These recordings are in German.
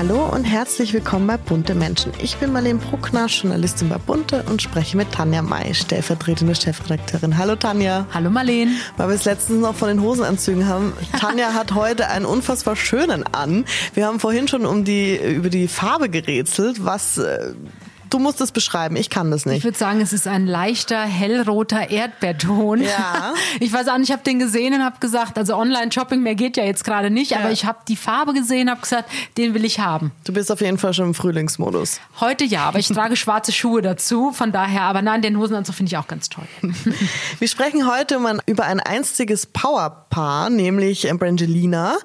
Hallo und herzlich willkommen bei Bunte Menschen. Ich bin Marlene Bruckner, Journalistin bei Bunte und spreche mit Tanja May, stellvertretende Chefredakteurin. Hallo Tanja. Hallo Marlene. Weil wir es letztens noch von den Hosenanzügen haben. Tanja hat heute einen unfassbar schönen an. Wir haben vorhin schon um die, über die Farbe gerätselt, was äh, Du musst es beschreiben, ich kann das nicht. Ich würde sagen, es ist ein leichter, hellroter Erdbeerton. Ja. Ich weiß auch nicht, ich habe den gesehen und habe gesagt, also Online-Shopping mehr geht ja jetzt gerade nicht, ja. aber ich habe die Farbe gesehen, habe gesagt, den will ich haben. Du bist auf jeden Fall schon im Frühlingsmodus. Heute ja, aber ich trage schwarze Schuhe dazu, von daher, aber nein, den Hosenanzug finde ich auch ganz toll. Wir sprechen heute über ein einstiges Powerpaar, nämlich Brangelina,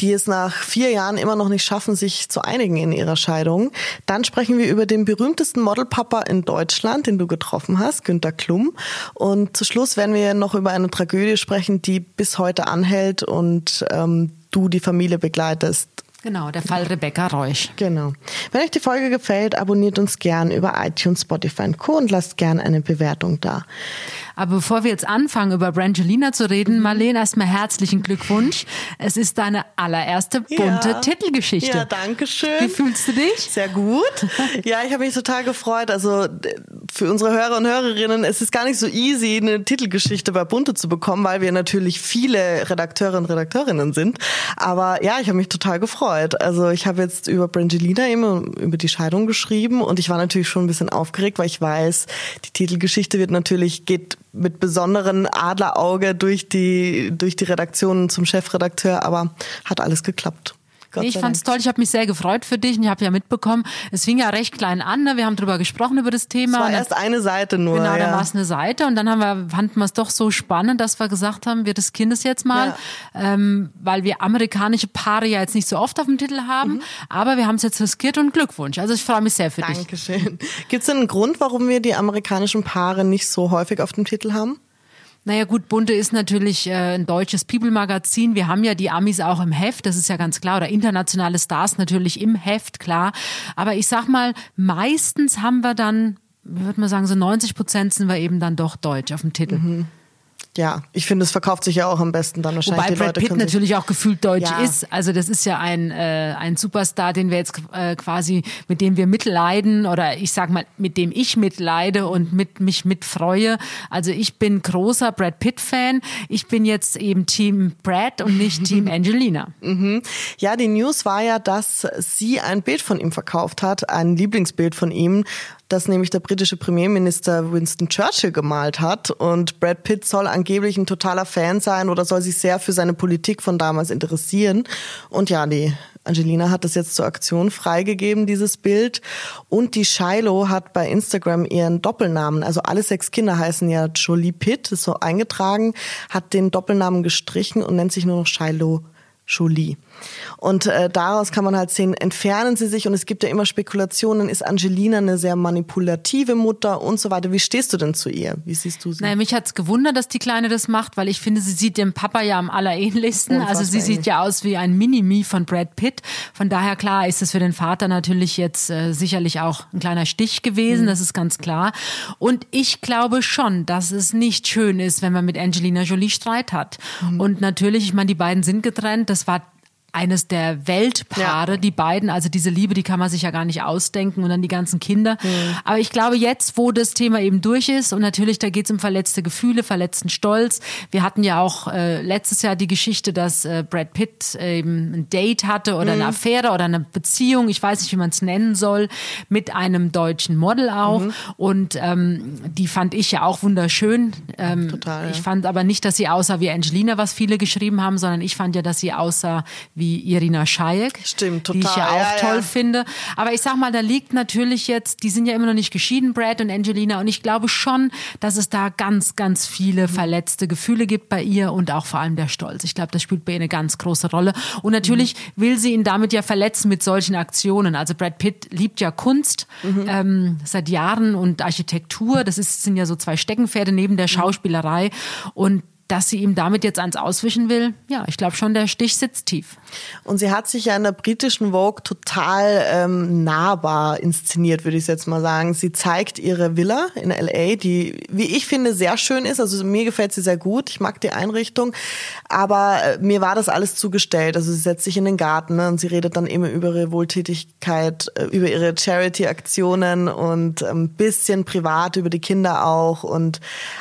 die es nach vier Jahren immer noch nicht schaffen, sich zu einigen in ihrer Scheidung. Dann sprechen wir über den berühmtesten berühmtesten Modelpapa in Deutschland, den du getroffen hast, Günter Klum. Und zu Schluss werden wir noch über eine Tragödie sprechen, die bis heute anhält und ähm, du die Familie begleitest. Genau, der Fall Rebecca Reusch. Genau. Wenn euch die Folge gefällt, abonniert uns gern über iTunes, Spotify und Co. und lasst gern eine Bewertung da. Aber bevor wir jetzt anfangen, über Brangelina zu reden, mhm. Marlene, erstmal herzlichen Glückwunsch. Es ist deine allererste bunte ja. Titelgeschichte. Ja, danke schön. Wie fühlst du dich? Sehr gut. Ja, ich habe mich total gefreut. Also für unsere Hörer und Hörerinnen, es ist gar nicht so easy, eine Titelgeschichte bei Bunte zu bekommen, weil wir natürlich viele Redakteurinnen und Redakteurinnen sind. Aber ja, ich habe mich total gefreut. Also ich habe jetzt über Brangelina immer über die Scheidung geschrieben und ich war natürlich schon ein bisschen aufgeregt, weil ich weiß, die Titelgeschichte wird natürlich, geht mit besonderen Adlerauge durch die, durch die Redaktion zum Chefredakteur, aber hat alles geklappt. Gott ich fand es toll, ich habe mich sehr gefreut für dich und ich habe ja mitbekommen, es fing ja recht klein an, ne? wir haben drüber gesprochen über das Thema. Es war erst eine Seite nur. Genau, ja. dann war es eine Seite und dann haben wir, fanden wir es doch so spannend, dass wir gesagt haben, wir das Kindes jetzt mal, ja. ähm, weil wir amerikanische Paare ja jetzt nicht so oft auf dem Titel haben, mhm. aber wir haben es jetzt riskiert und Glückwunsch. Also ich freue mich sehr für Dankeschön. dich. Dankeschön. Gibt es denn einen Grund, warum wir die amerikanischen Paare nicht so häufig auf dem Titel haben? Naja gut, Bunte ist natürlich äh, ein deutsches People-Magazin. Wir haben ja die Amis auch im Heft, das ist ja ganz klar. Oder internationale Stars natürlich im Heft, klar. Aber ich sag mal, meistens haben wir dann, würde man sagen, so 90 Prozent sind wir eben dann doch deutsch auf dem Titel. Mhm. Ja, ich finde, es verkauft sich ja auch am besten dann wahrscheinlich. Wobei die Brad Leute Pitt natürlich auch gefühlt deutsch Ja. ist. Also das ist ja ein, äh, ein Superstar, den wir jetzt äh, quasi, mit dem wir mitleiden oder ich sag mal, mit dem ich mitleide und mit mich mitfreue. Also ich bin großer Brad Pitt-Fan. Ich bin jetzt eben Team Brad und nicht Team Angelina. Mhm. Ja, die News war ja, dass sie ein Bild von ihm verkauft hat, ein Lieblingsbild von ihm, das nämlich der britische Premierminister Winston Churchill gemalt hat. Und Brad Pitt soll angeblich ein totaler Fan sein oder soll sich sehr für seine Politik von damals interessieren. Und ja, die Angelina hat das jetzt zur Aktion freigegeben, dieses Bild. Und die Shiloh hat bei Instagram ihren Doppelnamen, also alle sechs Kinder heißen ja Jolie Pitt, ist so eingetragen, hat den Doppelnamen gestrichen und nennt sich nur noch Shiloh Jolie. Und äh, daraus kann man halt sehen, entfernen sie sich und es gibt ja immer Spekulationen, ist Angelina eine sehr manipulative Mutter und so weiter. Wie stehst du denn zu ihr? Wie siehst du sie? Naja, mich hat's gewundert, dass die Kleine das macht, weil ich finde, sie sieht dem Papa ja am allerähnlichsten. Unfassbar also sie sieht ja aus wie ein Mini-Me von Brad Pitt. Von daher klar ist es für den Vater natürlich jetzt äh, sicherlich auch ein kleiner Stich gewesen, das ist ganz klar. Und ich glaube schon, dass es nicht schön ist, wenn man mit Angelina Jolie Streit hat. Und natürlich, ich meine, die beiden sind getrennt, das war eines der Weltpaare, Ja. die beiden, also diese Liebe, die kann man sich ja gar nicht ausdenken und dann die ganzen Kinder. Aber ich glaube, jetzt, wo das Thema eben durch ist und natürlich, da geht es um verletzte Gefühle, verletzten Stolz. Wir hatten ja auch äh, letztes Jahr die Geschichte, dass äh, Brad Pitt eben ein Date hatte oder eine Affäre oder eine Beziehung, ich weiß nicht, wie man es nennen soll, mit einem deutschen Model auch. Und ähm, die fand ich ja auch wunderschön. Ähm, Total, ja. Ich fand aber nicht, dass sie aussah wie Angelina, was viele geschrieben haben, sondern ich fand ja, dass sie aussah wie Irina Shayek. Stimmt, Die ich ja total, auch ja, toll ja. finde. Aber ich sag mal, da liegt natürlich jetzt, die sind ja immer noch nicht geschieden, Brad und Angelina. Und ich glaube schon, dass es da ganz, ganz viele verletzte Gefühle gibt bei ihr und auch vor allem der Stolz. Ich glaube, das spielt bei ihr eine ganz große Rolle. Und natürlich will sie ihn damit ja verletzen mit solchen Aktionen. Also Brad Pitt liebt ja Kunst ähm, seit Jahren und Architektur. Das ist, sind ja so zwei Steckenpferde neben der Schauspielerei. Und dass sie ihm damit jetzt eins auswischen will, ja, ich glaube schon, der Stich sitzt tief. Und sie hat sich ja in der britischen Vogue total ähm, nahbar inszeniert, würde ich jetzt mal sagen. Sie zeigt ihre Villa in LA, die, wie ich finde, sehr schön ist. Also mir gefällt sie sehr gut. Ich mag die Einrichtung. Aber äh, mir war das alles zugestellt. Also sie setzt sich in den Garten ne, und sie redet dann immer über ihre Wohltätigkeit, äh, über ihre Charity-Aktionen und ein ähm, bisschen privat über die Kinder auch. Und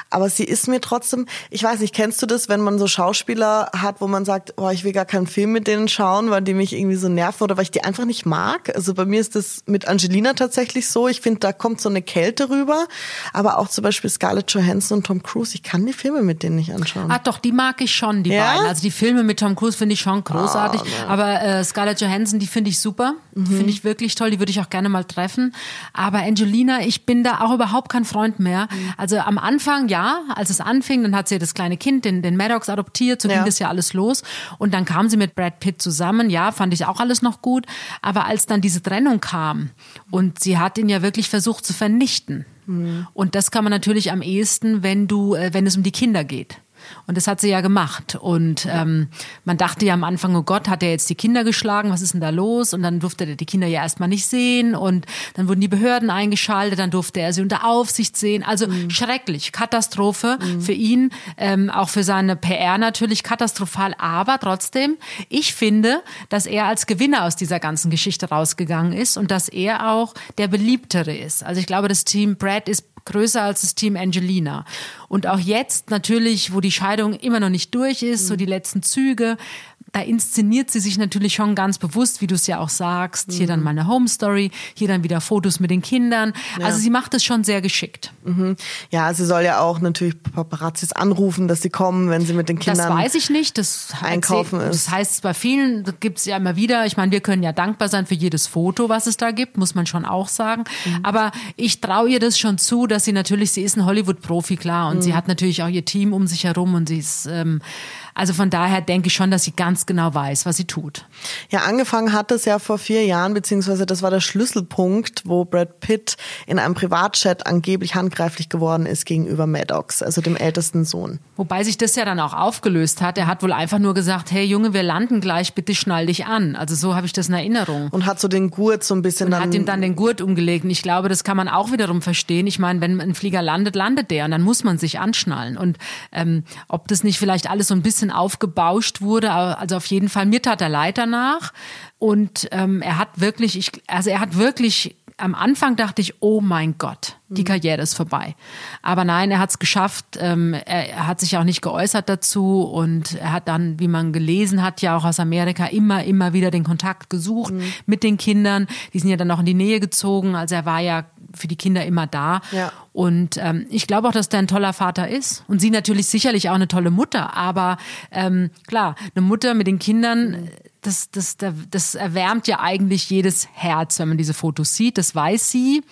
aber sie ist mir trotzdem, ich weiß nicht, kennst du das, wenn man so Schauspieler hat, wo man sagt, oh, ich will gar keinen Film mit denen schauen, weil die mich irgendwie so nerven oder weil ich die einfach nicht mag? Also bei mir ist das mit Angelina tatsächlich so. Ich finde, da kommt so eine Kälte rüber. Aber auch zum Beispiel Scarlett Johansson und Tom Cruise, ich kann die Filme mit denen nicht anschauen. Ah, doch, die mag ich schon, die ja? beiden. Also die Filme mit Tom Cruise finde ich schon großartig. Oh, aber äh, Scarlett Johansson, die finde ich super. Mhm. Die finde ich wirklich toll. Die würde ich auch gerne mal treffen. Aber Angelina, ich bin da auch überhaupt kein Freund mehr. Mhm. Also am Anfang, ja, als es anfing, dann hat sie das kleine Kind, den, den Maddox adoptiert, so ja. ging das ja alles los. Und dann kam sie mit Brad Pitt zusammen, ja, fand ich auch alles noch gut. Aber als dann diese Trennung kam und sie hat ihn ja wirklich versucht zu vernichten. Mhm. Und das kann man natürlich am ehesten, wenn du, äh, wenn es um die Kinder geht. Und das hat sie ja gemacht. Und ähm, man dachte ja am Anfang, oh Gott, hat er jetzt die Kinder geschlagen? Was ist denn da los? Und dann durfte er die Kinder ja erstmal nicht sehen. Und dann wurden die Behörden eingeschaltet. Dann durfte er sie unter Aufsicht sehen. Also mhm. schrecklich, Katastrophe mhm. für ihn, ähm, auch für seine PR natürlich katastrophal. Aber trotzdem, ich finde, dass er als Gewinner aus dieser ganzen Geschichte rausgegangen ist und dass er auch der beliebtere ist. Also ich glaube, das Team Brad ist größer als das Team Angelina. Und auch jetzt natürlich, wo die Scheidung immer noch nicht durch ist, so die letzten Züge, da inszeniert sie sich natürlich schon ganz bewusst, wie du es ja auch sagst. Hier dann mhm. mal eine Home Story, hier dann wieder Fotos mit den Kindern. Ja. Also sie macht es schon sehr geschickt. Mhm. Ja, sie soll ja auch natürlich Paparazzis anrufen, dass sie kommen, wenn sie mit den Kindern. Das weiß ich nicht. Das einkaufen ist. Das heißt, bei vielen gibt es ja immer wieder. Ich meine, wir können ja dankbar sein für jedes Foto, was es da gibt, muss man schon auch sagen. Mhm. Aber ich traue ihr das schon zu, dass sie natürlich, sie ist ein Hollywood-Profi, klar, und mhm. sie hat natürlich auch ihr Team um sich herum und sie ist ähm, also von daher denke ich schon, dass sie ganz genau weiß, was sie tut. Ja, angefangen hat es ja vor vier Jahren, beziehungsweise das war der Schlüsselpunkt, wo Brad Pitt in einem Privatchat angeblich handgreiflich geworden ist gegenüber Maddox, also dem ältesten Sohn. Wobei sich das ja dann auch aufgelöst hat. Er hat wohl einfach nur gesagt, hey Junge, wir landen gleich, bitte schnall dich an. Also so habe ich das in Erinnerung. Und hat so den Gurt so ein bisschen und dann... hat ihm dann den Gurt umgelegt. Und ich glaube, das kann man auch wiederum verstehen. Ich meine, wenn ein Flieger landet, landet der und dann muss man sich anschnallen. Und ähm, ob das nicht vielleicht alles so ein bisschen bisschen aufgebauscht wurde. Also auf jeden Fall, mir tat er leid danach. Und ähm, er hat wirklich, ich, also er hat wirklich, am Anfang dachte ich, oh mein Gott, die mhm. Karriere ist vorbei. Aber nein, er hat es geschafft. Ähm, er, er, hat sich auch nicht geäußert dazu und er hat dann, wie man gelesen hat, ja auch aus Amerika immer, immer wieder den Kontakt gesucht mhm. mit den Kindern. Die sind ja dann auch in die Nähe gezogen. Also er war ja für die Kinder immer da. Ja. Und ähm, ich glaube auch, dass der ein toller Vater ist. Und sie natürlich sicherlich auch eine tolle Mutter. Aber ähm, klar, eine Mutter mit den Kindern, das, das, das erwärmt ja eigentlich jedes Herz, wenn man diese Fotos sieht. Das weiß sie.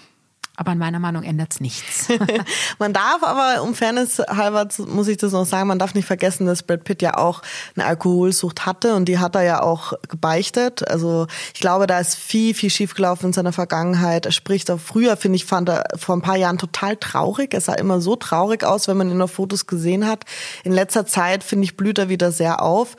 Aber in meiner Meinung ändert es nichts. man darf aber, um Fairness halber muss ich das noch sagen, man darf nicht vergessen, dass Brad Pitt ja auch eine Alkoholsucht hatte und die hat er ja auch gebeichtet. Also ich glaube, da ist viel, viel schiefgelaufen in seiner Vergangenheit. Er spricht auch früher, finde ich, fand er vor ein paar Jahren total traurig. Er sah immer so traurig aus, wenn man ihn auf Fotos gesehen hat. In letzter Zeit, finde ich, blüht er wieder sehr auf.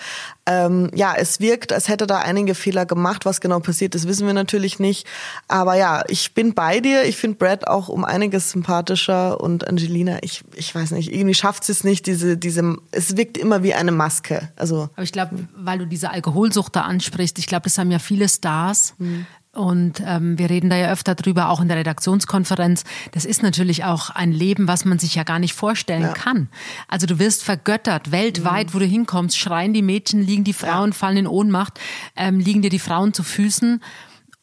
Ähm, ja, es wirkt, als hätte da einige Fehler gemacht. Was genau passiert ist, wissen wir natürlich nicht. Aber ja, ich bin bei dir. Ich finde Brad auch um einiges sympathischer und Angelina, ich, ich weiß nicht, irgendwie schafft sie es nicht, diese, diese, es wirkt immer wie eine Maske. Also. Aber ich glaube, weil du diese Alkoholsucht da ansprichst, ich glaube, das haben ja viele Stars. Mhm. Und ähm, wir reden da ja öfter drüber, auch in der Redaktionskonferenz. Das ist natürlich auch ein Leben, was man sich ja gar nicht vorstellen ja. kann. Also du wirst vergöttert, weltweit, mhm. wo du hinkommst, schreien die Mädchen, liegen die Frauen, ja. fallen in Ohnmacht, ähm, liegen dir die Frauen zu Füßen.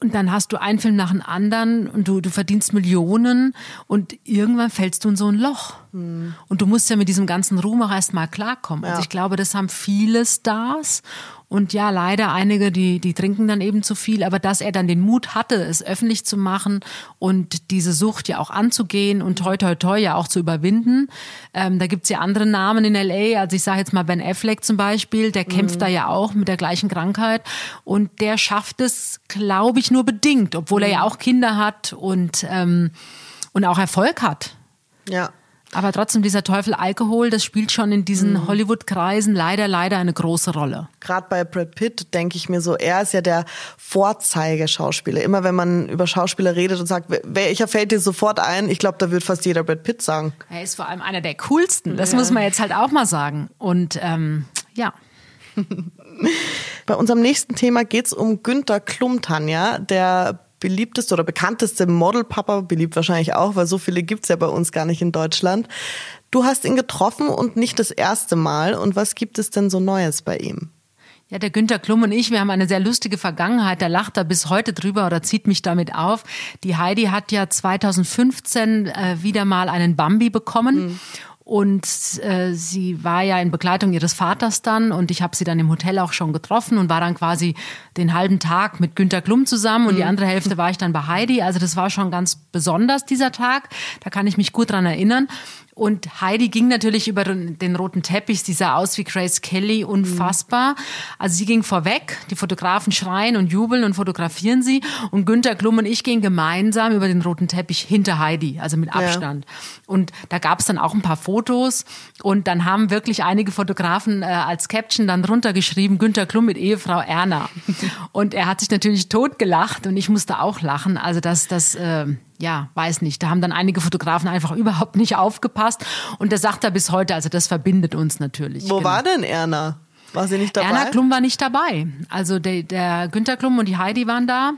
Und dann hast du einen Film nach dem anderen und du, du verdienst Millionen und irgendwann fällst du in so ein Loch. Mhm. Und du musst ja mit diesem ganzen Ruhm auch erstmal klarkommen. Also ja. Also ich glaube, das haben viele Stars und ja, leider einige, die, die trinken dann eben zu viel, aber dass er dann den Mut hatte, es öffentlich zu machen und diese Sucht ja auch anzugehen und toi toi toi ja auch zu überwinden. Ähm, da gibt's ja andere Namen in LA, also ich sage jetzt mal Ben Affleck zum Beispiel, der kämpft mhm. da ja auch mit der gleichen Krankheit und der schafft es, glaube ich, nur bedingt, obwohl er ja mhm. auch Kinder hat und, ähm, und auch Erfolg hat. Ja. Aber trotzdem, dieser Teufel Alkohol, das spielt schon in diesen mhm. Hollywood-Kreisen leider, leider eine große Rolle. Gerade bei Brad Pitt denke ich mir so, er ist ja der Vorzeigeschauspieler. Immer wenn man über Schauspieler redet und sagt, welcher fällt dir sofort ein? Ich glaube, da wird fast jeder Brad Pitt sagen. Er ist vor allem einer der coolsten. Das ja. muss man jetzt halt auch mal sagen. Und ähm, ja. Bei unserem nächsten Thema geht es um Günter Klum, Tanja, der beliebteste oder bekannteste Modelpapa, beliebt wahrscheinlich auch, weil so viele gibt's ja bei uns gar nicht in Deutschland. Du hast ihn getroffen und nicht das erste Mal. Und was gibt es denn so Neues bei ihm? Ja, der Günter Klum und ich, wir haben eine sehr lustige Vergangenheit. Der lacht da bis heute drüber oder zieht mich damit auf. Die Heidi hat ja 2015 äh, wieder mal einen Bambi bekommen. Mhm. Und äh, sie war ja in Begleitung ihres Vaters dann und ich habe sie dann im Hotel auch schon getroffen und war dann quasi den halben Tag mit Günter Klum zusammen und mhm. die andere Hälfte war ich dann bei Heidi. Also das war schon ganz besonders dieser Tag. Da kann ich mich gut dran erinnern. Und Heidi ging natürlich über den roten Teppich, sie sah aus wie Grace Kelly, unfassbar. Also sie ging vorweg, die Fotografen schreien und jubeln und fotografieren sie. Und Günther Klum und ich gingen gemeinsam über den roten Teppich hinter Heidi, also mit Abstand. Ja. Und da gab es dann auch ein paar Fotos. Und dann haben wirklich einige Fotografen äh, als Caption dann drunter geschrieben, Günther Klum mit Ehefrau Erna. Und er hat sich natürlich totgelacht und ich musste auch lachen. Also das, das, äh, ja, weiß nicht. Da haben dann einige Fotografen einfach überhaupt nicht aufgepasst. Und das sagt er bis heute, also das verbindet uns natürlich. Wo genau. war denn Erna? War sie nicht dabei? Erna Klum war nicht dabei. Also der, der Günther Klum und die Heidi waren da.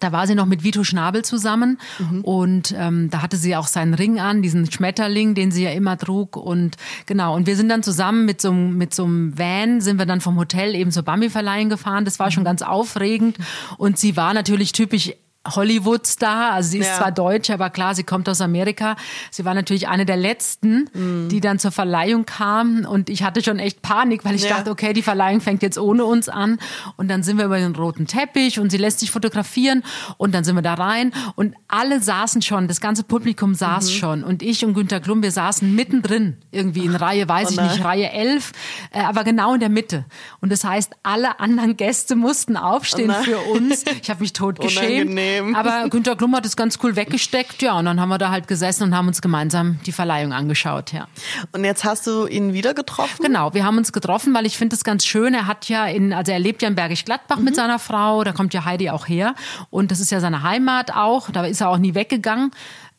Da war sie noch mit Vito Schnabel zusammen mhm. und ähm, da hatte sie auch seinen Ring an, diesen Schmetterling, den sie ja immer trug und genau. Und wir sind dann zusammen mit so, mit so einem Van, sind wir dann vom Hotel eben zur Bambi-Verleihung gefahren. Das war schon mhm. ganz aufregend und sie war natürlich typisch Hollywood-Star. Also sie ist ja. zwar deutsch, aber klar, sie kommt aus Amerika. Sie war natürlich eine der letzten, mhm. die dann zur Verleihung kam. Und ich hatte schon echt Panik, weil ich ja. dachte, okay, die Verleihung fängt jetzt ohne uns an. Und dann sind wir über den roten Teppich und sie lässt sich fotografieren. Und dann sind wir da rein. Und alle saßen schon, das ganze Publikum saß mhm. schon. Und ich und Günter Klum, wir saßen mittendrin, irgendwie in Reihe, weiß oh ich nicht, Reihe 11, äh, aber genau in der Mitte. Und das heißt, alle anderen Gäste mussten aufstehen oh für uns. Ich habe mich tot geschämt. Unangenehm. Aber Günter Klum hat es ganz cool weggesteckt, ja, und dann haben wir da halt gesessen und haben uns gemeinsam die Verleihung angeschaut, ja. Und jetzt hast du ihn wieder getroffen? Genau, wir haben uns getroffen, weil ich finde es ganz schön. Er hat ja in, also er lebt ja in Bergisch Gladbach mhm. mit seiner Frau, da kommt ja Heidi auch her und das ist ja seine Heimat auch, da ist er auch nie weggegangen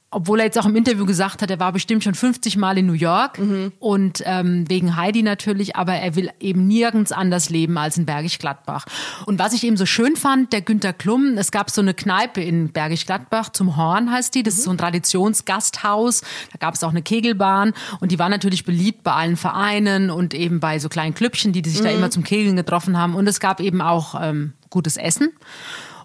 obwohl er jetzt auch im Interview gesagt hat, er war bestimmt schon 50 Mal in New York mhm. und ähm, wegen Heidi natürlich, aber er will eben nirgends anders leben als in Bergisch Gladbach. Und was ich eben so schön fand, der Günter Klum, es gab so eine Kneipe in Bergisch Gladbach, zum Horn heißt die, das mhm. ist so ein Traditionsgasthaus, da gab es auch eine Kegelbahn und die war natürlich beliebt bei allen Vereinen und eben bei so kleinen Klüppchen, die, die sich mhm. da immer zum Kegeln getroffen haben und es gab eben auch ähm, gutes Essen.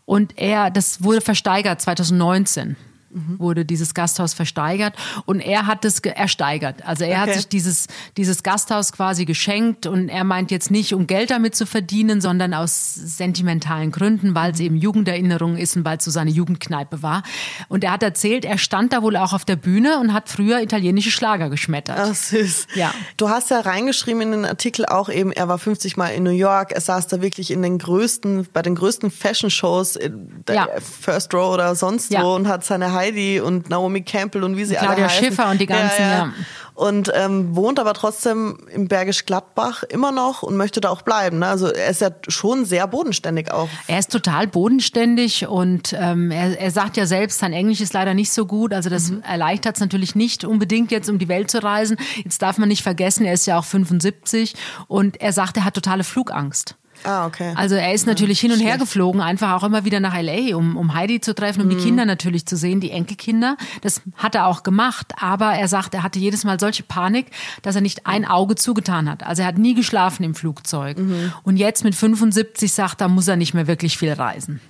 Und er, das wurde versteigert 2019 mhm. wurde dieses Gasthaus versteigert und er hat es ersteigert. Also er okay. hat sich dieses, dieses Gasthaus quasi geschenkt und er meint jetzt nicht, um Geld damit zu verdienen, sondern aus sentimentalen Gründen, weil es eben Jugenderinnerung ist und weil es so seine Jugendkneipe war. Und er hat erzählt, er stand da wohl auch auf der Bühne und hat früher italienische Schlager geschmettert. Ach süß. Ja. Du hast ja reingeschrieben in den Artikel auch eben, er war 50 Mal in New York, er saß da wirklich in den größten, bei den größten Fashion Shows in der ja. First Row oder sonst ja. wo und hat seine Heidi und Naomi Campbell und wie sie Claudia alle heißen. Schiffer und die ganzen, ja. ja. Und ähm, wohnt aber trotzdem im Bergisch Gladbach immer noch und möchte da auch bleiben. Ne? Also er ist ja schon sehr bodenständig auch. Er ist total bodenständig und ähm, er, er sagt ja selbst, sein Englisch ist leider nicht so gut. Also das mhm. erleichtert es natürlich nicht unbedingt jetzt, um die Welt zu reisen. Jetzt darf man nicht vergessen, er ist ja auch 75 und er sagt, er hat totale Flugangst. Ah, okay. Also er ist natürlich hin und her geflogen, einfach auch immer wieder nach LA, um, um Heidi zu treffen, um mhm. die Kinder natürlich zu sehen, die Enkelkinder. Das hat er auch gemacht, aber er sagt, er hatte jedes Mal solche Panik, dass er nicht ein Auge zugetan hat. Also er hat nie geschlafen im Flugzeug. Mhm. Und jetzt mit 75 sagt er, muss er nicht mehr wirklich viel reisen.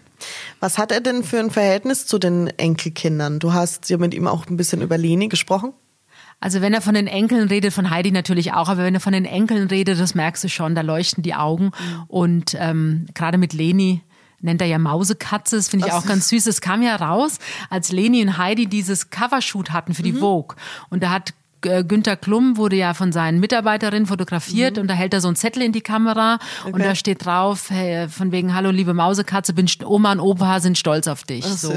Was hat er denn für ein Verhältnis zu den Enkelkindern? Du hast ja mit ihm auch ein bisschen über Leni gesprochen. Also wenn er von den Enkeln redet, von Heidi natürlich auch, aber wenn er von den Enkeln redet, das merkst du schon, da leuchten die Augen. Mhm. Und ähm, gerade mit Leni nennt er ja Mausekatze, das finde ich auch ganz süß. Es kam ja raus, als Leni und Heidi dieses Covershoot hatten für die mhm. Vogue. Und da hat äh, Günther Klum wurde ja von seinen Mitarbeiterinnen fotografiert mhm. und da hält er so einen Zettel in die Kamera okay. und da steht drauf, hey, von wegen, hallo liebe Mausekatze, bin Oma und Opa sind stolz auf dich. so.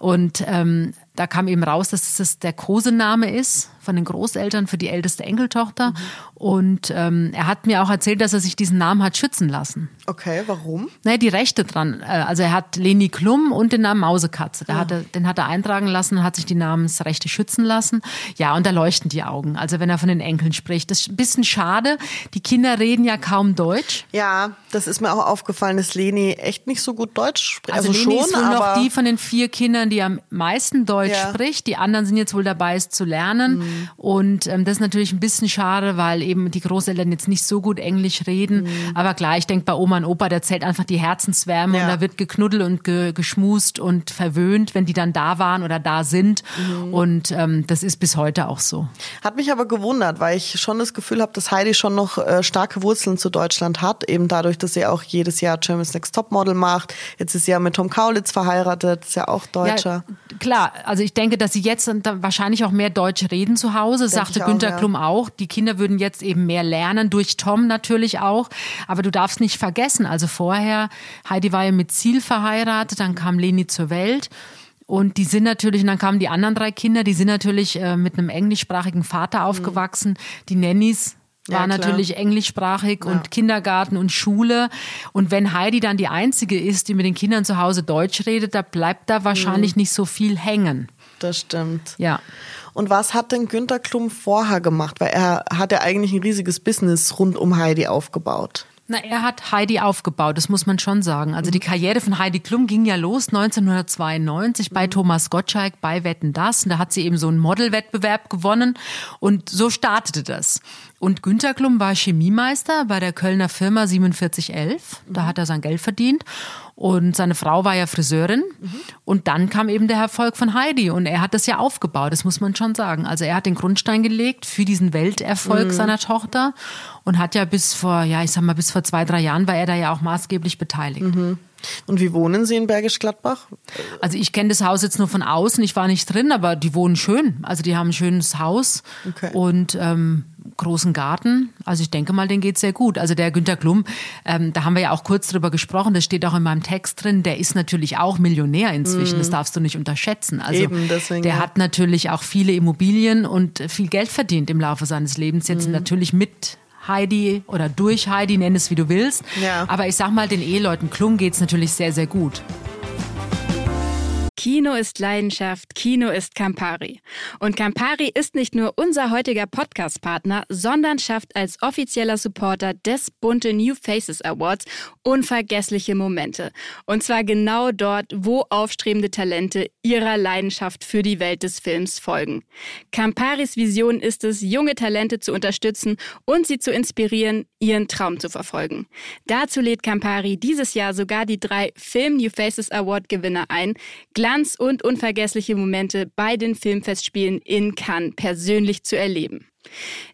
Und ähm, da kam eben raus, dass das der Kosename ist von den Großeltern für die älteste Enkeltochter. Mhm. Und ähm, er hat mir auch erzählt, dass er sich diesen Namen hat schützen lassen. Okay, warum? Naja, die Rechte dran. Äh, also er hat Leni Klum und den Namen Mausekatze. Ja. hat er, den hat er eintragen lassen und hat sich die Namensrechte schützen lassen. Ja, und da leuchten die Augen. Also wenn er von den Enkeln spricht. Das ist ein bisschen schade. Die Kinder reden ja kaum Deutsch. Ja, das ist mir auch aufgefallen, dass Leni echt nicht so gut Deutsch spricht. Also, also Leni schon, ist wohl noch die von den vier Kindern, die am meisten Deutsch ja. spricht. Die anderen sind jetzt wohl dabei, es zu lernen. Mhm. Und ähm, das ist natürlich ein bisschen schade, weil eben die Großeltern jetzt nicht so gut Englisch reden. Mhm. Aber klar, ich denke bei Oma und Opa, da zählt einfach die Herzenswärme ja. und da wird geknuddelt und ge geschmust und verwöhnt, wenn die dann da waren oder da sind. Mhm. Und ähm, das ist bis heute auch so. Hat mich aber gewundert, weil ich schon das Gefühl habe, dass Heidi schon noch äh, starke Wurzeln zu Deutschland hat, eben dadurch, dass sie auch jedes Jahr Germany's Next Topmodel macht. Jetzt ist sie ja mit Tom Kaulitz verheiratet, ist ja auch Deutscher. Ja, klar, also ich denke, dass sie jetzt wahrscheinlich auch mehr Deutsch reden zu Hause, Denk sagte Günter auch, ja. Klum auch. Die Kinder würden jetzt eben mehr lernen, durch Tom natürlich auch. Aber du darfst nicht vergessen, also vorher, Heidi war ja mit Ziel verheiratet, dann kam Leni zur Welt. Und die sind natürlich, und dann kamen die anderen drei Kinder, die sind natürlich äh, mit einem englischsprachigen Vater mhm. aufgewachsen. Mhm. Die Nannies war ja, natürlich englischsprachig ja. und Kindergarten und Schule. Und wenn Heidi dann die Einzige ist, die mit den Kindern zu Hause Deutsch redet, da bleibt da wahrscheinlich mhm. nicht so viel hängen. Das stimmt. Ja. Und was hat denn Günter Klum vorher gemacht? Weil er hat ja eigentlich ein riesiges Business rund um Heidi aufgebaut. Na, er hat Heidi aufgebaut, das muss man schon sagen. Also die Karriere von Heidi Klum ging ja los 1992 bei Thomas Gottschalk bei Wetten Das. Und da hat sie eben so einen Modelwettbewerb gewonnen und so startete das. Und Günter Klum war Chemiemeister bei der Kölner Firma 4711. Da hat er sein Geld verdient. Und seine Frau war ja Friseurin. Mhm. Und dann kam eben der Erfolg von Heidi. Und er hat das ja aufgebaut, das muss man schon sagen. Also er hat den Grundstein gelegt für diesen Welterfolg mhm. seiner Tochter und hat ja bis vor, ja, ich sag mal, bis vor zwei, drei Jahren war er da ja auch maßgeblich beteiligt. Mhm. Und wie wohnen Sie in Bergisch Gladbach? Also ich kenne das Haus jetzt nur von außen, ich war nicht drin, aber die wohnen schön. Also die haben ein schönes Haus okay. und ähm, großen Garten. Also ich denke mal, den geht sehr gut. Also der Günter Klum, ähm, da haben wir ja auch kurz drüber gesprochen, das steht auch in meinem Text drin, der ist natürlich auch Millionär inzwischen, mm. das darfst du nicht unterschätzen. Also Eben, deswegen, der ja. hat natürlich auch viele Immobilien und viel Geld verdient im Laufe seines Lebens, jetzt mm. natürlich mit Heidi oder durch Heidi, nenn es wie du willst. Ja. Aber ich sag mal, den Eheleuten Klum geht's natürlich sehr, sehr gut. Kino ist Leidenschaft, Kino ist Campari. Und Campari ist nicht nur unser heutiger Podcast-Partner, sondern schafft als offizieller Supporter des Bunte New Faces Awards unvergessliche Momente. Und zwar genau dort, wo aufstrebende Talente ihrer Leidenschaft für die Welt des Films folgen. Camparis Vision ist es, junge Talente zu unterstützen und sie zu inspirieren, ihren Traum zu verfolgen. Dazu lädt Campari dieses Jahr sogar die drei Film New Faces Award Gewinner ein, Glanz und unvergessliche Momente bei den Filmfestspielen in Cannes persönlich zu erleben.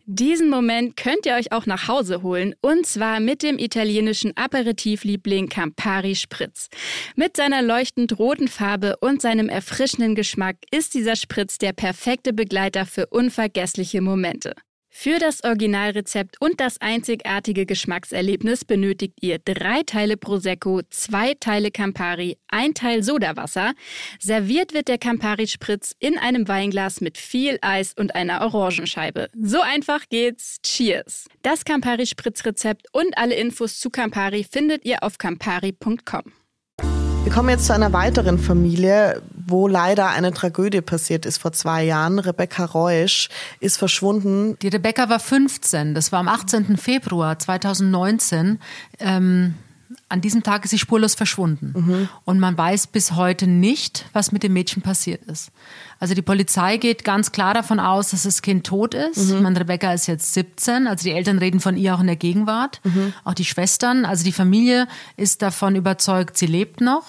Diesen Moment könnt ihr euch auch nach Hause holen und zwar mit dem italienischen Aperitivliebling Campari Spritz. Mit seiner leuchtend roten Farbe und seinem erfrischenden Geschmack ist dieser Spritz der perfekte Begleiter für unvergessliche Momente. Für das Originalrezept und das einzigartige Geschmackserlebnis benötigt ihr drei Teile Prosecco, zwei Teile Campari, ein Teil Sodawasser. Serviert wird der Campari-Spritz in einem Weinglas mit viel Eis und einer Orangenscheibe. So einfach geht's. Cheers! Das Campari-Spritzrezept und alle Infos zu Campari findet ihr auf campari.com. Wir kommen jetzt zu einer weiteren Familie, wo leider eine Tragödie passiert ist vor zwei Jahren. Rebecca Reusch ist verschwunden. Die Rebecca war 15, das war am 18. Februar 2019. Ähm, an diesem Tag ist sie spurlos verschwunden. Mhm. Und man weiß bis heute nicht, was mit dem Mädchen passiert ist. Also die Polizei geht ganz klar davon aus, dass das Kind tot ist. Mhm. Meine Rebecca ist jetzt 17, also die Eltern reden von ihr auch in der Gegenwart, mhm. auch die Schwestern. Also die Familie ist davon überzeugt, sie lebt noch.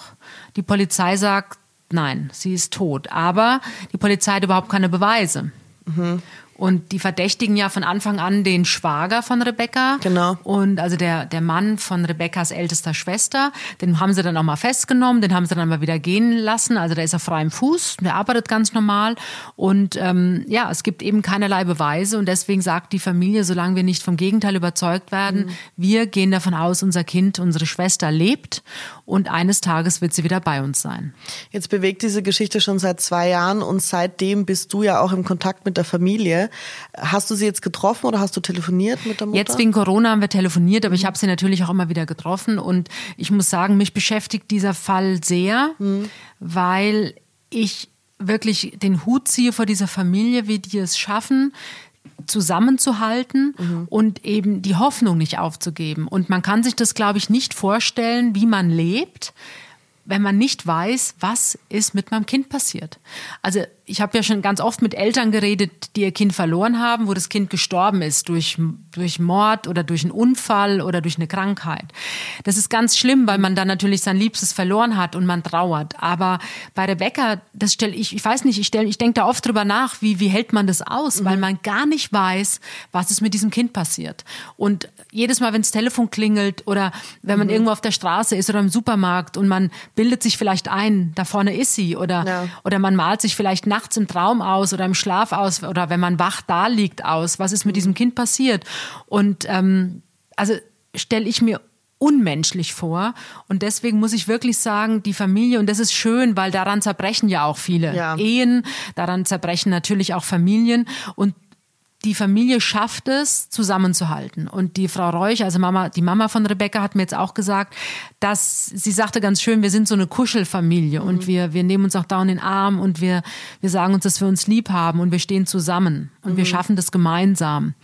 Die Polizei sagt, nein, sie ist tot. Aber die Polizei hat überhaupt keine Beweise. Mhm. Und die verdächtigen ja von Anfang an den Schwager von Rebecca. Genau. Und also der, der Mann von Rebeccas ältester Schwester. Den haben sie dann auch mal festgenommen, den haben sie dann mal wieder gehen lassen. Also der ist auf freiem Fuß, der arbeitet ganz normal. Und ähm, ja, es gibt eben keinerlei Beweise. Und deswegen sagt die Familie, solange wir nicht vom Gegenteil überzeugt werden, mhm. wir gehen davon aus, unser Kind, unsere Schwester lebt. Und eines Tages wird sie wieder bei uns sein. Jetzt bewegt diese Geschichte schon seit zwei Jahren und seitdem bist du ja auch im Kontakt mit der Familie. Hast du sie jetzt getroffen oder hast du telefoniert mit der Mutter? Jetzt wegen Corona haben wir telefoniert, aber ich habe sie natürlich auch immer wieder getroffen. Und ich muss sagen, mich beschäftigt dieser Fall sehr, mhm. weil ich wirklich den Hut ziehe vor dieser Familie, wie die es schaffen, zusammenzuhalten mhm. und eben die Hoffnung nicht aufzugeben. Und man kann sich das, glaube ich, nicht vorstellen, wie man lebt, wenn man nicht weiß, was ist mit meinem Kind passiert. Also ich habe ja schon ganz oft mit Eltern geredet, die ihr Kind verloren haben, wo das Kind gestorben ist durch, durch Mord oder durch einen Unfall oder durch eine Krankheit. Das ist ganz schlimm, weil man dann natürlich sein Liebstes verloren hat und man trauert. Aber bei Rebecca, das stelle ich, ich weiß nicht, ich, ich denke da oft drüber nach, wie, wie hält man das aus, mhm. weil man gar nicht weiß, was ist mit diesem Kind passiert. Und jedes Mal, wenn das Telefon klingelt oder wenn man mhm. irgendwo auf der Straße ist oder im Supermarkt und man bildet sich vielleicht ein, da vorne ist sie oder, ja. oder man malt sich vielleicht nach nachts im Traum aus oder im Schlaf aus oder wenn man wach da liegt aus? Was ist mit diesem Kind passiert? Und ähm, also stelle ich mir unmenschlich vor. Und deswegen muss ich wirklich sagen, die Familie, und das ist schön, weil daran zerbrechen ja auch viele ja. Ehen, daran zerbrechen natürlich auch Familien. Und die Familie schafft es, zusammenzuhalten. Und die Frau Reuch, also Mama, die Mama von Rebecca, hat mir jetzt auch gesagt, dass sie sagte ganz schön, wir sind so eine Kuschelfamilie mhm. und wir, wir nehmen uns auch da in den Arm und wir, wir sagen uns, dass wir uns lieb haben und wir stehen zusammen und mhm. wir schaffen das gemeinsam.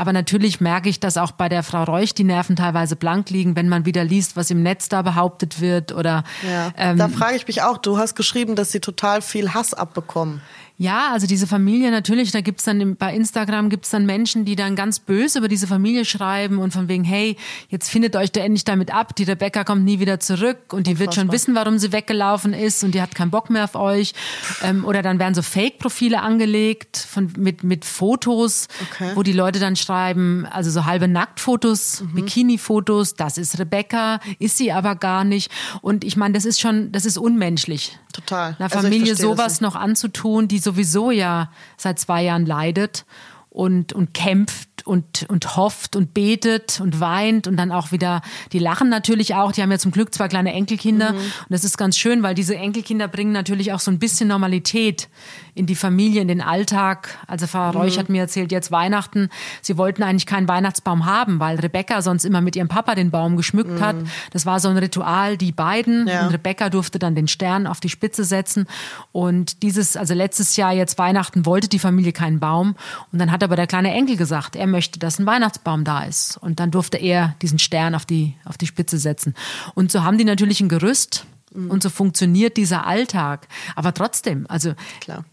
Aber natürlich merke ich, dass auch bei der Frau Reuch die Nerven teilweise blank liegen, wenn man wieder liest, was im Netz da behauptet wird oder. Ja, ähm, da frage ich mich auch, du hast geschrieben, dass sie total viel Hass abbekommen. Ja, also diese Familie natürlich, da gibt's dann bei Instagram gibt's dann Menschen, die dann ganz böse über diese Familie schreiben und von wegen, hey, jetzt findet euch da endlich damit ab, die Rebecca kommt nie wieder zurück und die Unfassbar. wird schon wissen, warum sie weggelaufen ist und die hat keinen Bock mehr auf euch. Ähm, oder dann werden so Fake-Profile angelegt von, mit, mit Fotos, okay. wo die Leute dann schreiben, also so halbe Nacktfotos, mhm. Bikini-Fotos, das ist Rebecca, ist sie aber gar nicht. Und ich meine, das ist schon, das ist unmenschlich. Total. Einer also Familie sowas noch anzutun, die so sowieso ja seit zwei Jahren leidet und, und kämpft und, und hofft und betet und weint und dann auch wieder, die lachen natürlich auch, die haben ja zum Glück zwei kleine Enkelkinder mhm. und das ist ganz schön, weil diese Enkelkinder bringen natürlich auch so ein bisschen Normalität in die Familie, in den Alltag. Also Frau Reuch mhm. hat mir erzählt, jetzt Weihnachten, sie wollten eigentlich keinen Weihnachtsbaum haben, weil Rebecca sonst immer mit ihrem Papa den Baum geschmückt mhm. hat. Das war so ein Ritual, die beiden ja. und Rebecca durfte dann den Stern auf die Spitze setzen und dieses, also letztes Jahr jetzt Weihnachten wollte die Familie keinen Baum und dann hat aber der kleine Enkel gesagt, er möchte, dass ein Weihnachtsbaum da ist. Und dann durfte er diesen Stern auf die, auf die Spitze setzen. Und so haben die natürlich ein Gerüst mhm. und so funktioniert dieser Alltag. Aber trotzdem, also. Klar.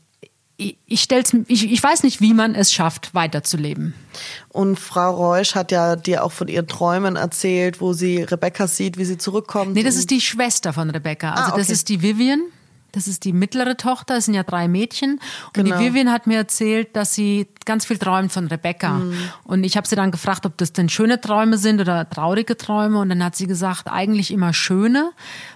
Ich, ich, stell's, ich, ich weiß nicht, wie man es schafft, weiterzuleben. Und Frau Reusch hat ja dir auch von ihren Träumen erzählt, wo sie Rebecca sieht, wie sie zurückkommt. Nee, das ist die Schwester von Rebecca. Also ah, okay. das ist die Vivian. Das ist die mittlere Tochter, es sind ja drei Mädchen. Und genau. die Vivian hat mir erzählt, dass sie ganz viel träumt von Rebecca. Mhm. Und ich habe sie dann gefragt, ob das denn schöne Träume sind oder traurige Träume. Und dann hat sie gesagt, eigentlich immer schöne,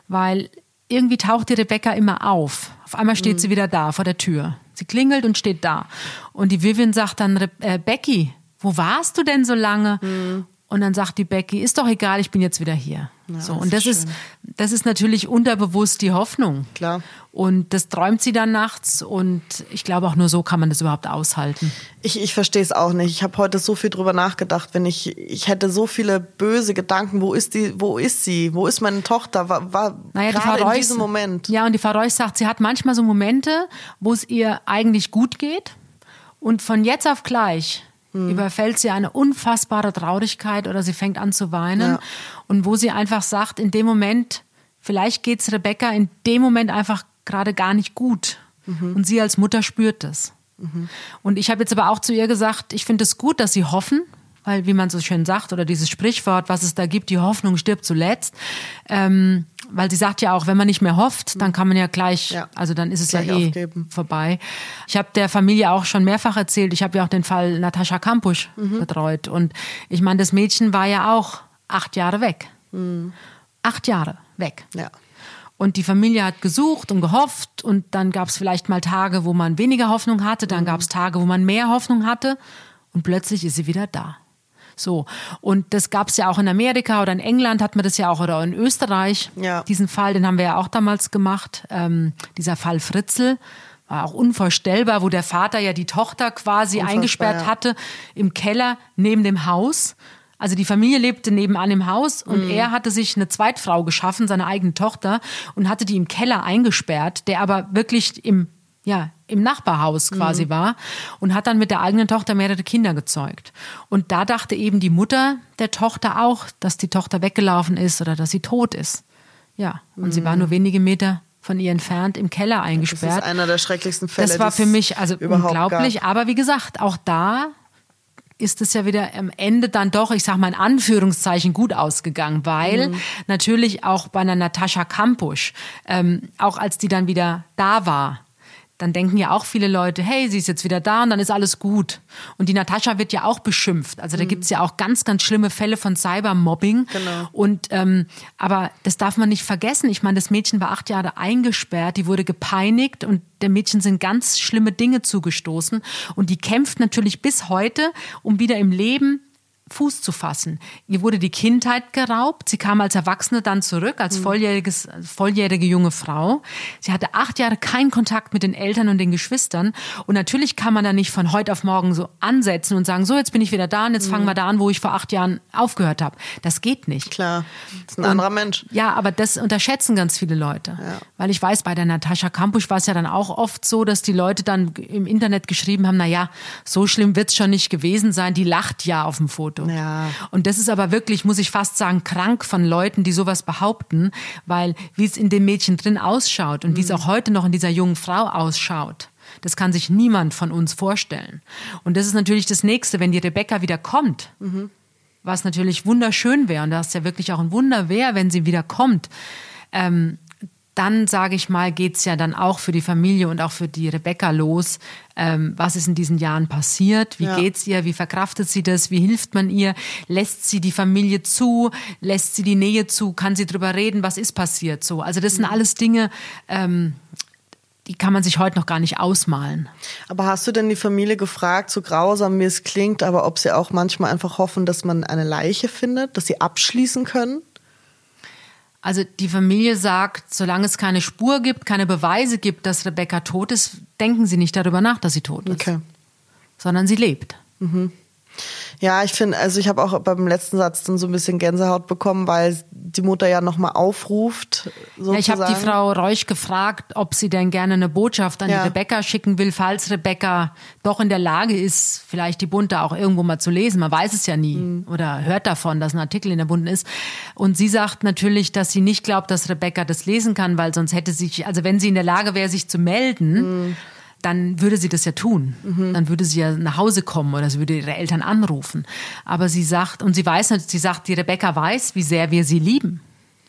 weil irgendwie taucht die Rebecca immer auf. Auf einmal steht mhm. sie wieder da vor der Tür. Sie klingelt und steht da. Und die Vivian sagt dann, äh, Becky, wo warst du denn so lange? Mhm. Und dann sagt die Becky, ist doch egal, ich bin jetzt wieder hier. Ja, so, das und das ist, ist, das ist natürlich unterbewusst die Hoffnung. Klar. Und das träumt sie dann nachts und ich glaube auch nur so kann man das überhaupt aushalten. Ich, ich verstehe es auch nicht. Ich habe heute so viel drüber nachgedacht, wenn ich, ich hätte so viele böse Gedanken, wo ist die, wo ist sie? Wo ist meine Tochter? War, war naja, gerade in diesem Moment. Ja, und die Frau Reuss sagt, sie hat manchmal so Momente, wo es ihr eigentlich gut geht und von jetzt auf gleich hm. überfällt sie eine unfassbare Traurigkeit oder sie fängt an zu weinen. Ja. Und wo sie einfach sagt, in dem Moment, vielleicht geht's Rebecca in dem Moment einfach gerade gar nicht gut. Mhm. Und sie als Mutter spürt das. Mhm. Und ich habe jetzt aber auch zu ihr gesagt, ich finde es gut, dass sie hoffen, weil wie man so schön sagt, oder dieses Sprichwort, was es da gibt, die Hoffnung stirbt zuletzt. Ähm, weil sie sagt ja auch, wenn man nicht mehr hofft, dann kann man ja gleich, ja, also dann ist es ja eh aufgeben. vorbei. Ich habe der Familie auch schon mehrfach erzählt, ich habe ja auch den Fall Natascha Kampusch mhm. betreut. Und ich meine, das Mädchen war ja auch acht Jahre weg. Mhm. Acht Jahre weg. Ja. Und die Familie hat gesucht und gehofft und dann gab es vielleicht mal Tage, wo man weniger Hoffnung hatte, dann mhm. gab es Tage, wo man mehr Hoffnung hatte und plötzlich ist sie wieder da. So. Und das gab es ja auch in Amerika oder in England hat man das ja auch oder in Österreich. Ja. Diesen Fall, den haben wir ja auch damals gemacht. Ähm, dieser Fall Fritzl war auch unvorstellbar, wo der Vater ja die Tochter quasi Unfassbar, eingesperrt ja. hatte im Keller neben dem Haus. Also die Familie lebte nebenan im Haus und Mhm. er hatte sich eine Zweitfrau geschaffen, seine eigene Tochter, und hatte die im Keller eingesperrt, der aber wirklich im, ja, im Nachbarhaus quasi war und hat dann mit der eigenen Tochter mehrere Kinder gezeugt. Und da dachte eben die Mutter der Tochter auch, dass die Tochter weggelaufen ist oder dass sie tot ist. Ja, und sie war nur wenige Meter von ihr entfernt im Keller Das eingesperrt. ist einer der schrecklichsten Fälle. Das war für mich also unglaublich. Gab. Aber wie gesagt, auch da ist es ja wieder am Ende dann doch, ich sag mal in Anführungszeichen, gut ausgegangen, weil Mhm. natürlich auch bei einer Natascha Kampusch, ähm, auch als die dann wieder da war, dann denken ja auch viele Leute, hey, sie ist jetzt wieder da und dann ist alles gut. Und die Natascha wird ja auch beschimpft. Also da gibt's ja auch ganz, ganz schlimme Fälle von Cybermobbing. Mhm. Genau. Und ähm, aber das darf man nicht vergessen. Ich meine, das Mädchen war acht Jahre eingesperrt, die wurde gepeinigt und der Mädchen sind ganz schlimme Dinge zugestoßen. Und die kämpft natürlich bis heute, um wieder im Leben Fuß zu fassen. Ihr wurde die Kindheit geraubt. Sie kam als Erwachsene dann zurück, als volljähriges, volljährige junge Frau. Sie hatte acht Jahre keinen Kontakt mit den Eltern und den Geschwistern. Und natürlich kann man da nicht von heute auf morgen so ansetzen und sagen, so, jetzt bin ich wieder da und jetzt fangen wir da an, wo ich vor acht Jahren aufgehört habe. Das geht nicht. Klar, das ist ein anderer Mensch. Ja, aber das unterschätzen ganz viele Leute. Weil ich weiß, bei der Natascha Kampusch war es ja dann auch oft so, dass die Leute dann im Internet geschrieben haben, na ja, so schlimm wird's schon nicht gewesen sein, die lacht ja auf dem Foto. Ja. Und das ist aber wirklich, muss ich fast sagen, krank von Leuten, die sowas behaupten, weil wie es in dem Mädchen drin ausschaut und wie es auch heute noch in dieser jungen Frau ausschaut, das kann sich niemand von uns vorstellen. Und das ist natürlich das Nächste, wenn die Rebecca wieder kommt, was natürlich wunderschön wäre und das ja wirklich auch ein Wunder wäre, wenn sie wieder kommt. Ähm, dann, sage ich mal, geht's ja dann auch für die Familie und auch für die Rebecca los. Ähm, was ist in diesen Jahren passiert? Wie Ja. geht's ihr? Wie verkraftet sie das? Wie hilft man ihr? Lässt sie die Familie zu? Lässt sie die Nähe zu? Kann sie drüber reden? Was ist passiert? So, also das sind alles Dinge, ähm, die kann man sich heute noch gar nicht ausmalen. Aber hast du denn die Familie gefragt, so grausam wie es klingt, aber ob sie auch manchmal einfach hoffen, dass man eine Leiche findet, dass sie abschließen können? Also die Familie sagt, solange es keine Spur gibt, keine Beweise gibt, dass Rebecca tot ist, denken sie nicht darüber nach, dass sie tot ist, Okay. sondern sie lebt. Ja, ich finde, also ich habe auch beim letzten Satz dann so ein bisschen Gänsehaut bekommen, weil die Mutter ja nochmal aufruft. Sozusagen. Ja, ich habe die Frau Reusch gefragt, ob sie denn gerne eine Botschaft an Ja. die Rebecca schicken will, falls Rebecca doch in der Lage ist, vielleicht die Bunte auch irgendwo mal zu lesen. Man weiß es ja nie Mhm. oder hört davon, dass ein Artikel in der Bunten ist. Und sie sagt natürlich, dass sie nicht glaubt, dass Rebecca das lesen kann, weil sonst hätte sie, also wenn sie in der Lage wäre, sich zu melden, Mhm. Dann würde sie das ja tun. Dann würde sie ja nach Hause kommen oder sie würde ihre Eltern anrufen. Aber sie sagt, und sie weiß sie sagt, die Rebecca weiß, wie sehr wir sie lieben.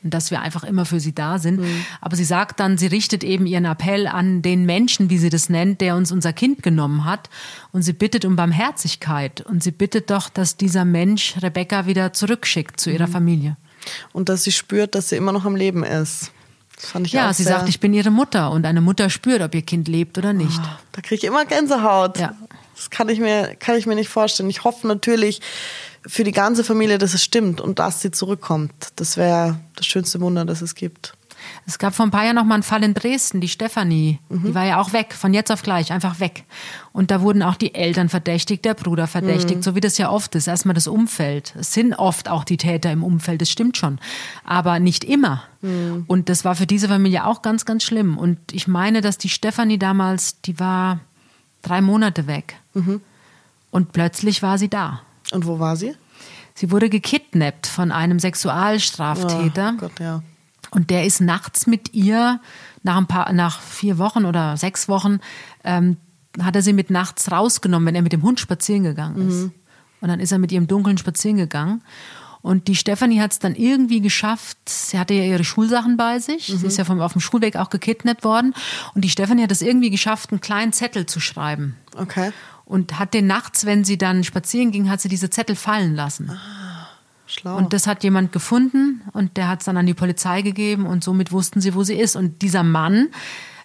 Und dass wir einfach immer für sie da sind. Aber sie sagt dann, sie richtet eben ihren Appell an den Menschen, wie sie das nennt, der uns unser Kind genommen hat. Und sie bittet um Barmherzigkeit. Und sie bittet doch, dass dieser Mensch Rebecca wieder zurückschickt zu ihrer Familie. Und dass sie spürt, dass sie immer noch am Leben ist. Fand ich Ja, sie sagt, ich bin ihre Mutter. Und eine Mutter spürt, ob ihr Kind lebt oder nicht. Da kriege ich immer Gänsehaut. Ja. Das kann ich, mir, kann ich mir nicht vorstellen. Ich hoffe natürlich für die ganze Familie, dass es stimmt und dass sie zurückkommt. Das wäre das schönste Wunder, das es gibt. Es gab vor ein paar Jahren noch mal einen Fall in Dresden, die Stefanie, die war ja auch weg, von jetzt auf gleich, einfach weg. Und da wurden auch die Eltern verdächtigt, der Bruder verdächtigt, so wie das ja oft ist. Erstmal das Umfeld. Es sind oft auch die Täter im Umfeld, das stimmt schon. Aber nicht immer. Und das war für diese Familie auch ganz, ganz schlimm. Und ich meine, dass die Stefanie damals, die war drei Monate weg. Und plötzlich war sie da. Und wo war sie? Sie wurde gekidnappt von einem Sexualstraftäter. Oh Gott, ja. Und der ist nachts mit ihr nach ein paar, nach vier Wochen oder sechs Wochen, ähm, hat er sie mit nachts rausgenommen, wenn er mit dem Hund spazieren gegangen ist. Und dann ist er mit ihr im Dunkeln spazieren gegangen. Und die Stefanie hat es dann irgendwie geschafft. Sie hatte ja ihre Schulsachen bei sich. Sie ist ja vom, auf dem Schulweg auch gekidnappt worden. Und die Stefanie hat es irgendwie geschafft, einen kleinen Zettel zu schreiben. Okay. Und hat den nachts, wenn sie dann spazieren ging, hat sie diese Zettel fallen lassen. Schlau. Und das hat jemand gefunden und der hat es dann an die Polizei gegeben und somit wussten sie, wo sie ist. Und dieser Mann,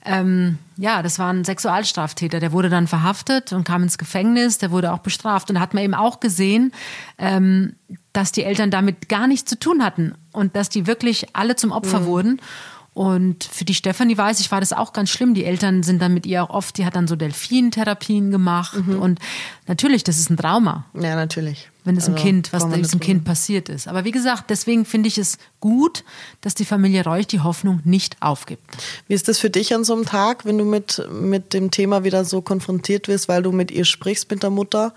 ähm, ja, das war ein Sexualstraftäter, der wurde dann verhaftet und kam ins Gefängnis, der wurde auch bestraft. Und da hat man eben auch gesehen, ähm, dass die Eltern damit gar nichts zu tun hatten und dass die wirklich alle zum Opfer wurden. Und für die Stefanie weiß ich, war das auch ganz schlimm. Die Eltern sind dann mit ihr auch oft, die hat dann so Delfintherapien gemacht. Mhm. Und natürlich, das ist ein Trauma. Ja, natürlich. Wenn es also, Kind, was diesem Kind passiert ist. Aber wie gesagt, deswegen finde ich es gut, dass die Familie Reuch die Hoffnung nicht aufgibt. Wie ist das für dich an so einem Tag, wenn du mit, mit dem Thema wieder so konfrontiert wirst, weil du mit ihr sprichst, mit der Mutter?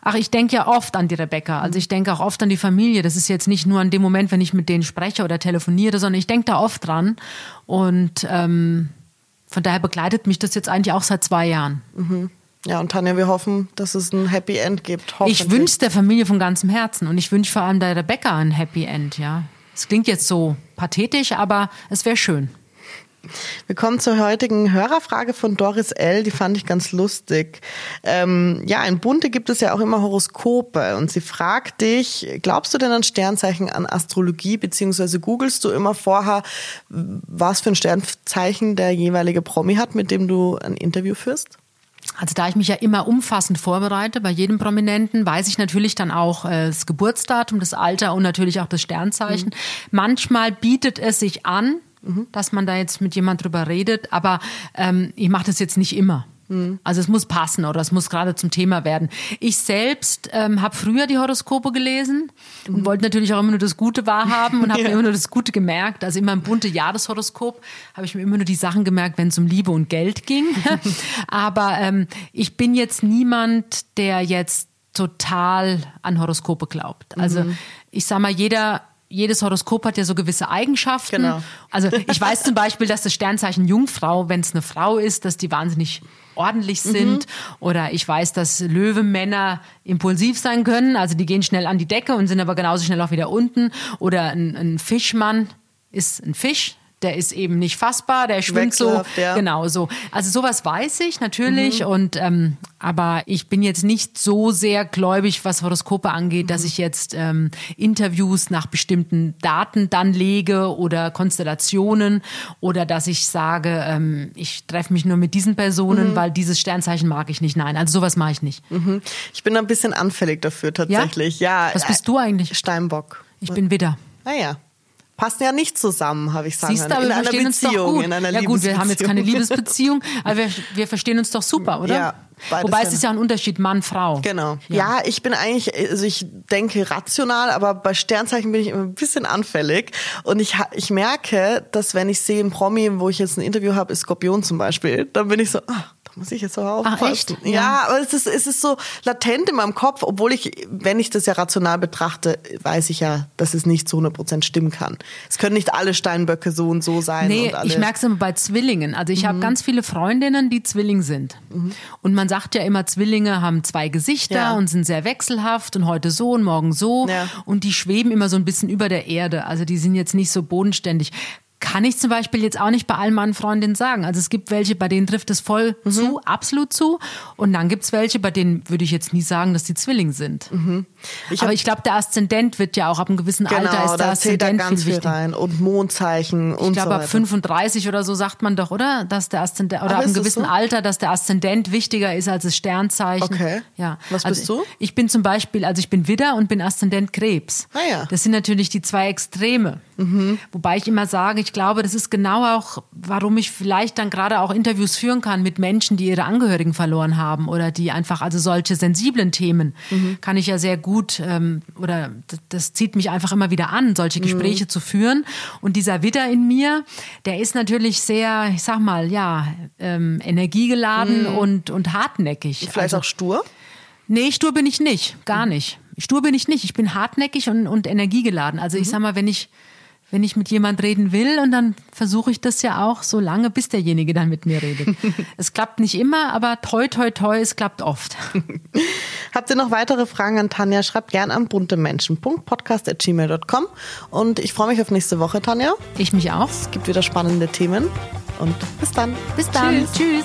Ach, ich denke ja oft an die Rebecca. Also ich denke auch oft an die Familie. Das ist jetzt nicht nur an dem Moment, wenn ich mit denen spreche oder telefoniere, sondern ich denke da oft dran. Und ähm, von daher begleitet mich das jetzt eigentlich auch seit zwei Jahren. Mhm. Ja, und Tanja, wir hoffen, dass es ein Happy End gibt. Ich wünsche der Familie von ganzem Herzen und ich wünsche vor allem der Rebecca ein Happy End, ja. Es klingt jetzt so pathetisch, aber es wäre schön. Wir kommen zur heutigen Hörerfrage von Doris L., die fand ich ganz lustig. Ähm, ja, in Bunte gibt es ja auch immer Horoskope und sie fragt dich, glaubst du denn an Sternzeichen, an Astrologie, beziehungsweise googelst du immer vorher, was für ein Sternzeichen der jeweilige Promi hat, mit dem du ein Interview führst? Also da ich mich ja immer umfassend vorbereite bei jedem Prominenten, weiß ich natürlich dann auch äh, das Geburtsdatum, das Alter und natürlich auch das Sternzeichen. Mhm. Manchmal bietet es sich an, mhm. dass man da jetzt mit jemand drüber redet, aber ähm, ich mache das jetzt nicht immer. Mhm. Also es muss passen oder es muss gerade zum Thema werden. Ich selbst ähm, habe früher die Horoskope gelesen und mhm. wollte natürlich auch immer nur das Gute wahrhaben und habe ja. mir immer nur das Gute gemerkt. Also immer im bunte Jahreshoroskop habe ich mir immer nur die Sachen gemerkt, wenn es um Liebe und Geld ging. Aber ähm, ich bin jetzt niemand, der jetzt total an Horoskope glaubt. Also mhm. ich sag mal, jeder jedes Horoskop hat ja so gewisse Eigenschaften. Genau. Also ich weiß zum Beispiel, dass das Sternzeichen Jungfrau, wenn es eine Frau ist, dass die wahnsinnig ordentlich sind. Mhm. Oder ich weiß, dass Löwemänner impulsiv sein können. Also die gehen schnell an die Decke und sind aber genauso schnell auch wieder unten. Oder ein, ein Fischmann ist ein Fisch, der ist eben nicht fassbar, der schwimmt so, ja. genau so. Also sowas weiß ich natürlich mhm. und ähm, aber ich bin jetzt nicht so sehr gläubig, was Horoskope angeht, mhm. dass ich jetzt ähm, Interviews nach bestimmten Daten dann lege oder Konstellationen oder dass ich sage, ähm, ich treffe mich nur mit diesen Personen, mhm. weil dieses Sternzeichen mag ich nicht. Nein, also sowas mache ich nicht. Mhm. Ich bin ein bisschen anfällig dafür tatsächlich. Ja. ja was bist du eigentlich? Steinbock. Ich bin Widder. Ah ja passen ja nicht zusammen, habe ich sagen. Siehst aber in wir einer verstehen Beziehung, uns doch gut. In einer ja gut, wir haben jetzt keine Liebesbeziehung, aber wir, wir verstehen uns doch super, oder? Ja. Wobei es ist ja ein Unterschied Mann-Frau. Genau. Ja. ja. ich bin eigentlich, also ich denke rational, aber bei Sternzeichen bin ich immer ein bisschen anfällig. Und ich, ich merke, dass wenn ich sehe ein Promi, wo ich jetzt ein Interview habe, ist Skorpion zum Beispiel, dann bin ich so, ah, muss ich jetzt aber aufpassen. Ach, echt? Ja, ja, aber es ist, es ist so latent in meinem Kopf, obwohl ich, wenn ich das ja rational betrachte, weiß ich ja, dass es nicht zu 100 Prozent stimmen kann. Es können nicht alle Steinböcke so und so sein. Nee, ich merke es immer bei Zwillingen. Also ich mhm. habe ganz viele Freundinnen, die Zwilling sind. Mhm. Und man sagt ja immer, Zwillinge haben zwei Gesichter ja. und sind sehr wechselhaft und heute so und morgen so. Ja. Und die schweben immer so ein bisschen über der Erde. Also die sind jetzt nicht so bodenständig kann ich zum Beispiel jetzt auch nicht bei allen meinen Freundinnen sagen. Also es gibt welche, bei denen trifft es voll mhm. zu, absolut zu. Und dann gibt es welche, bei denen würde ich jetzt nie sagen, dass die Zwilling sind. Mhm. Ich Aber ich glaube, der Aszendent wird ja auch ab einem gewissen genau, Alter ist der Aszendent ganz viel, viel rein. Und Mondzeichen und Ich glaube, ab 35 oder so sagt man doch, oder? Dass der Aszendent, oder Ach, ab einem gewissen so? Alter, dass der Aszendent wichtiger ist als das Sternzeichen. Okay. Ja. Was also bist du? Ich bin zum Beispiel, also ich bin Widder und bin Aszendent Krebs. Ah, ja. Das sind natürlich die zwei Extreme. Mhm. Wobei ich immer sage, ich glaube, das ist genau auch, warum ich vielleicht dann gerade auch Interviews führen kann mit Menschen, die ihre Angehörigen verloren haben oder die einfach, also solche sensiblen Themen mhm. kann ich ja sehr gut ähm, oder das, das, zieht mich einfach immer wieder an, solche Gespräche mhm. zu führen. Und dieser Widder in mir, der ist natürlich sehr, ich sag mal, ja, ähm, energiegeladen mhm. und, und hartnäckig. Vielleicht also, auch stur? Nee, stur bin ich nicht, gar mhm. nicht. Stur bin ich nicht. Ich bin hartnäckig und, und energiegeladen. Also ich mhm. sag mal, wenn ich wenn ich mit jemand reden will und dann versuche ich das ja auch so lange, bis derjenige dann mit mir redet. es klappt nicht immer, aber toi, toi, toi, es klappt oft. Habt ihr noch weitere Fragen an Tanja? Schreibt gern an buntemenschen.podcast.gmail.com und ich freue mich auf nächste Woche, Tanja. Ich mich auch. Es gibt wieder spannende Themen und bis dann. Bis dann. Tschüss. Tschüss.